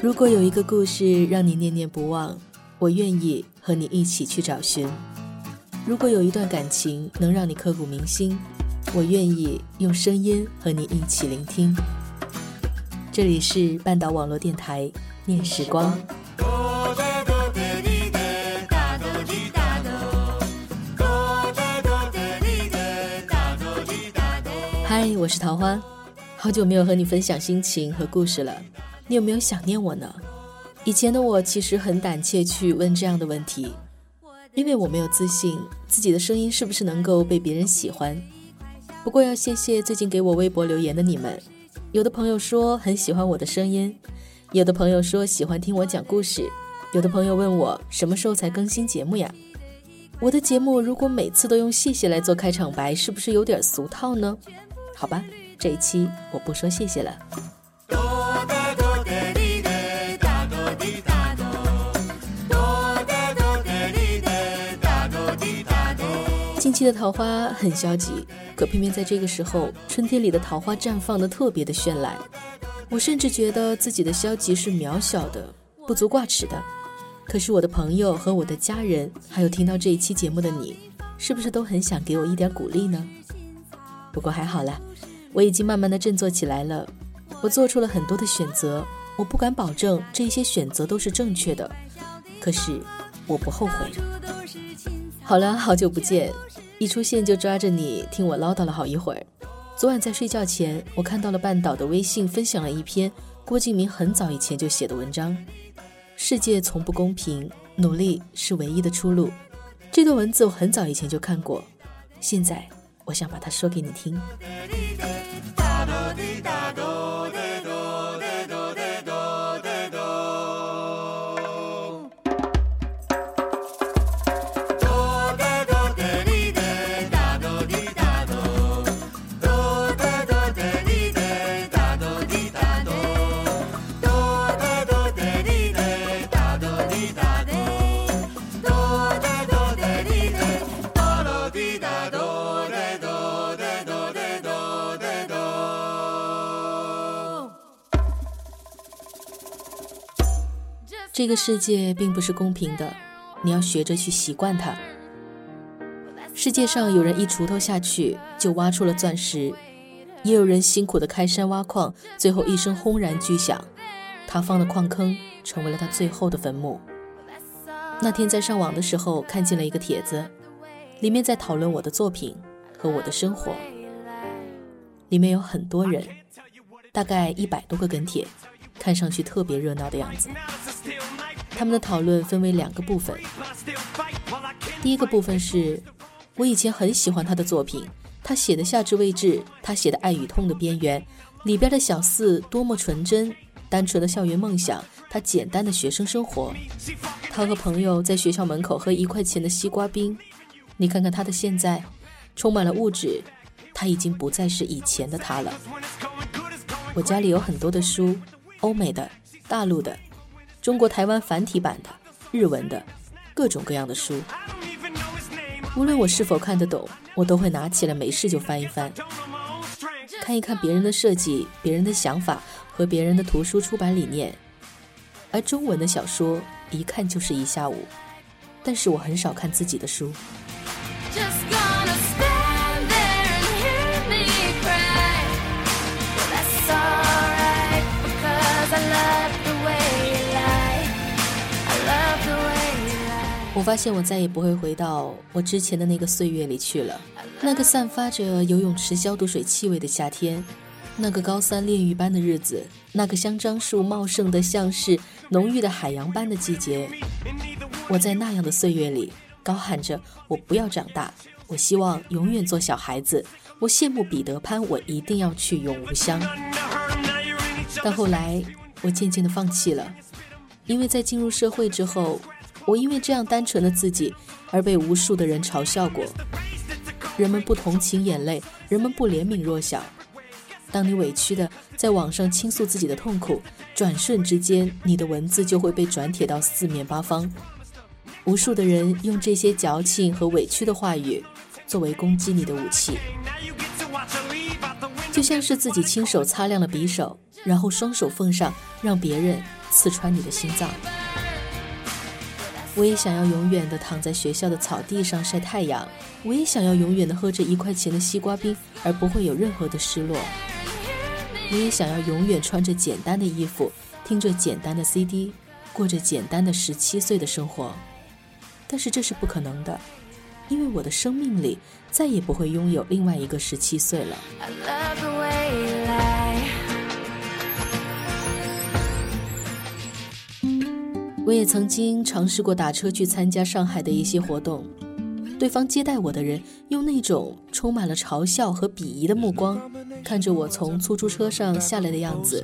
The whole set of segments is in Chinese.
如果有一个故事让你念念不忘，我愿意和你一起去找寻；如果有一段感情能让你刻骨铭心，我愿意用声音和你一起聆听。这里是半岛网络电台念时光。嗨，我是桃花，好久没有和你分享心情和故事了。你有没有想念我呢？以前的我其实很胆怯去问这样的问题，因为我没有自信自己的声音是不是能够被别人喜欢。不过要谢谢最近给我微博留言的你们，有的朋友说很喜欢我的声音，有的朋友说喜欢听我讲故事，有的朋友问我什么时候才更新节目呀？我的节目如果每次都用谢谢来做开场白，是不是有点俗套呢？好吧，这一期我不说谢谢了。近期的桃花很消极，可偏偏在这个时候，春天里的桃花绽放的特别的绚烂。我甚至觉得自己的消极是渺小的，不足挂齿的。可是我的朋友和我的家人，还有听到这一期节目的你，是不是都很想给我一点鼓励呢？不过还好啦，我已经慢慢的振作起来了。我做出了很多的选择，我不敢保证这些选择都是正确的，可是我不后悔。好了，好久不见。一出现就抓着你听我唠叨了好一会儿。昨晚在睡觉前，我看到了半岛的微信分享了一篇郭敬明很早以前就写的文章。世界从不公平，努力是唯一的出路。这段文字我很早以前就看过，现在我想把它说给你听。这个世界并不是公平的，你要学着去习惯它。世界上有人一锄头下去就挖出了钻石，也有人辛苦的开山挖矿，最后一声轰然巨响，塌方的矿坑成为了他最后的坟墓。那天在上网的时候看见了一个帖子，里面在讨论我的作品和我的生活，里面有很多人，大概一百多个跟帖，看上去特别热闹的样子。他们的讨论分为两个部分。第一个部分是，我以前很喜欢他的作品，他写的《夏至未至》，他写的《爱与痛的边缘》，里边的小四多么纯真，单纯的校园梦想，他简单的学生生活，他和朋友在学校门口喝一块钱的西瓜冰。你看看他的现在，充满了物质，他已经不再是以前的他了。我家里有很多的书，欧美的、大陆的。中国台湾繁体版的、日文的，各种各样的书，无论我是否看得懂，我都会拿起来，没事就翻一翻，看一看别人的设计、别人的想法和别人的图书出版理念。而中文的小说一看就是一下午，但是我很少看自己的书。发现我再也不会回到我之前的那个岁月里去了，那个散发着游泳池消毒水气味的夏天，那个高三炼狱般的日子，那个香樟树茂盛的像是浓郁的海洋般的季节。我在那样的岁月里高喊着：“我不要长大，我希望永远做小孩子。”我羡慕彼得潘，我一定要去永无乡。但后来我渐渐的放弃了，因为在进入社会之后。我因为这样单纯的自己而被无数的人嘲笑过。人们不同情眼泪，人们不怜悯弱小。当你委屈的在网上倾诉自己的痛苦，转瞬之间，你的文字就会被转帖到四面八方。无数的人用这些矫情和委屈的话语作为攻击你的武器。就像是自己亲手擦亮了匕首，然后双手奉上，让别人刺穿你的心脏。我也想要永远的躺在学校的草地上晒太阳，我也想要永远的喝着一块钱的西瓜冰，而不会有任何的失落。我也想要永远穿着简单的衣服，听着简单的 CD，过着简单的十七岁的生活。但是这是不可能的，因为我的生命里再也不会拥有另外一个十七岁了。我也曾经尝试过打车去参加上海的一些活动，对方接待我的人用那种充满了嘲笑和鄙夷的目光看着我从出租车上下来的样子，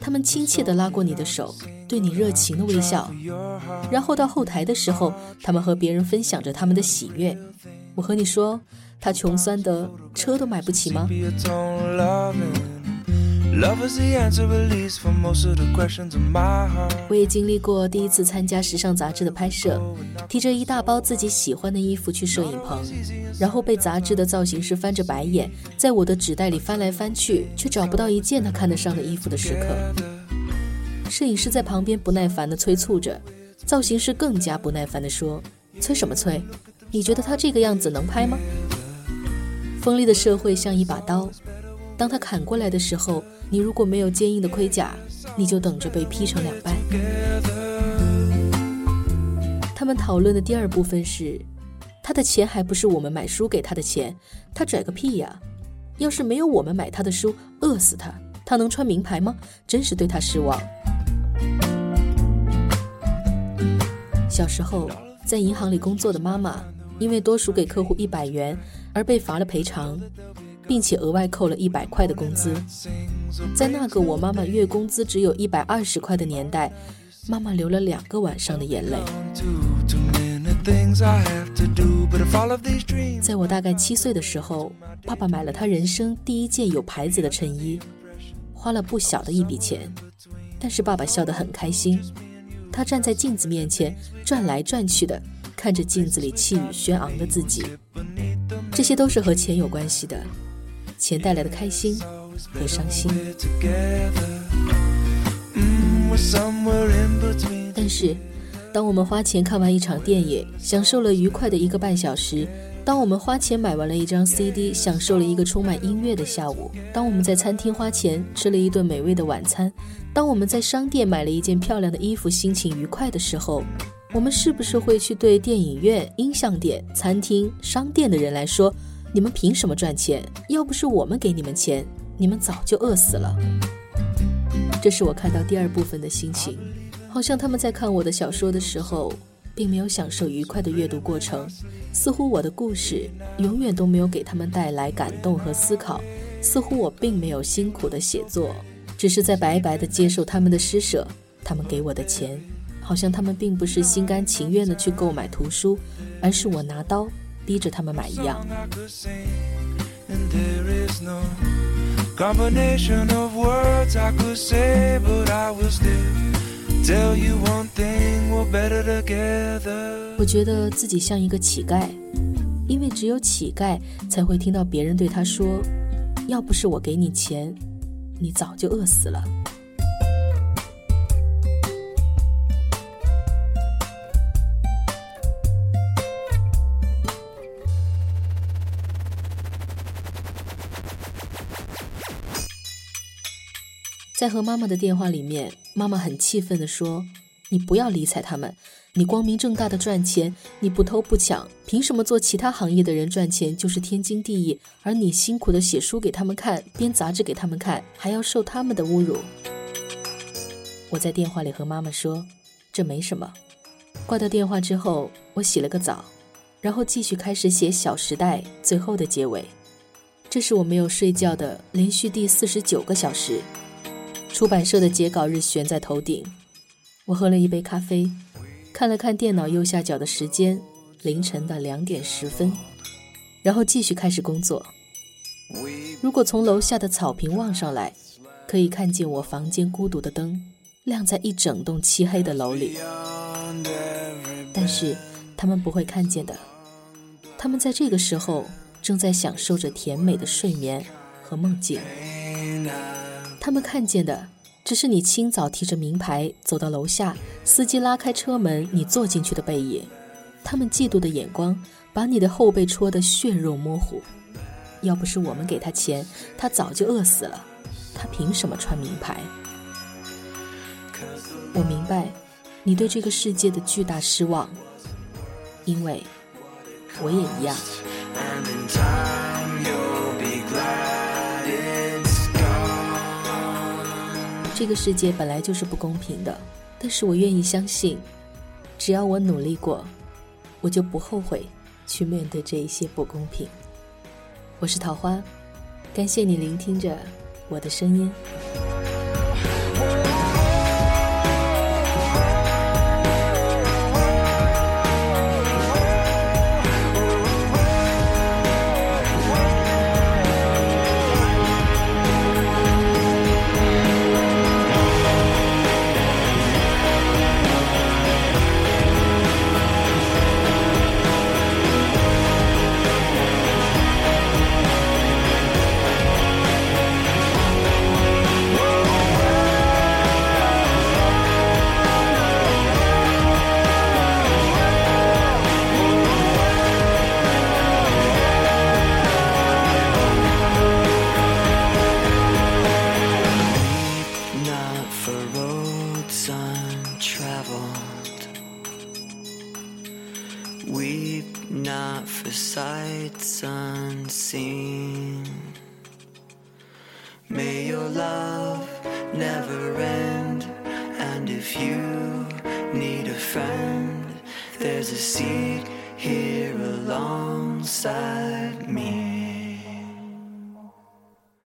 他们亲切地拉过你的手，对你热情的微笑，然后到后台的时候，他们和别人分享着他们的喜悦。我和你说，他穷酸的车都买不起吗？我也经历过第一次参加时尚杂志的拍摄，提着一大包自己喜欢的衣服去摄影棚，然后被杂志的造型师翻着白眼，在我的纸袋里翻来翻去，却找不到一件他看得上的衣服的时刻。摄影师在旁边不耐烦地催促着，造型师更加不耐烦地说：“催什么催？你觉得他这个样子能拍吗？”锋利的社会像一把刀，当他砍过来的时候。你如果没有坚硬的盔甲，你就等着被劈成两半。他们讨论的第二部分是，他的钱还不是我们买书给他的钱，他拽个屁呀！要是没有我们买他的书，饿死他，他能穿名牌吗？真是对他失望。小时候在银行里工作的妈妈，因为多数给客户一百元而被罚了赔偿。并且额外扣了一百块的工资，在那个我妈妈月工资只有一百二十块的年代，妈妈流了两个晚上的眼泪。在我大概七岁的时候，爸爸买了他人生第一件有牌子的衬衣，花了不小的一笔钱，但是爸爸笑得很开心。他站在镜子面前转来转去的，看着镜子里气宇轩昂的自己，这些都是和钱有关系的。钱带来的开心和伤心，但是，当我们花钱看完一场电影，享受了愉快的一个半小时；当我们花钱买完了一张 CD，享受了一个充满音乐的下午；当我们在餐厅花钱吃了一顿美味的晚餐；当我们在商店买了一件漂亮的衣服，心情愉快的时候，我们是不是会去对电影院、音像店、餐厅、商店的人来说？你们凭什么赚钱？要不是我们给你们钱，你们早就饿死了。这是我看到第二部分的心情，好像他们在看我的小说的时候，并没有享受愉快的阅读过程，似乎我的故事永远都没有给他们带来感动和思考，似乎我并没有辛苦的写作，只是在白白的接受他们的施舍，他们给我的钱，好像他们并不是心甘情愿的去购买图书，而是我拿刀。逼着他们买一样。我觉得自己像一个乞丐，因为只有乞丐才会听到别人对他说：“要不是我给你钱，你早就饿死了。”在和妈妈的电话里面，妈妈很气愤地说：“你不要理睬他们，你光明正大的赚钱，你不偷不抢，凭什么做其他行业的人赚钱就是天经地义，而你辛苦的写书给他们看，编杂志给他们看，还要受他们的侮辱？”我在电话里和妈妈说：“这没什么。”挂掉电话之后，我洗了个澡，然后继续开始写《小时代》最后的结尾。这是我没有睡觉的连续第四十九个小时。出版社的截稿日悬在头顶，我喝了一杯咖啡，看了看电脑右下角的时间，凌晨的两点十分，然后继续开始工作。如果从楼下的草坪望上来，可以看见我房间孤独的灯亮在一整栋漆黑的楼里，但是他们不会看见的，他们在这个时候正在享受着甜美的睡眠。和梦境。他们看见的只是你清早提着名牌走到楼下，司机拉开车门，你坐进去的背影。他们嫉妒的眼光把你的后背戳得血肉模糊。要不是我们给他钱，他早就饿死了。他凭什么穿名牌？我明白你对这个世界的巨大失望，因为我也一样。这个世界本来就是不公平的，但是我愿意相信，只要我努力过，我就不后悔去面对这一些不公平。我是桃花，感谢你聆听着我的声音。May your love never end. And if you need a friend, there's a seat here alongside me.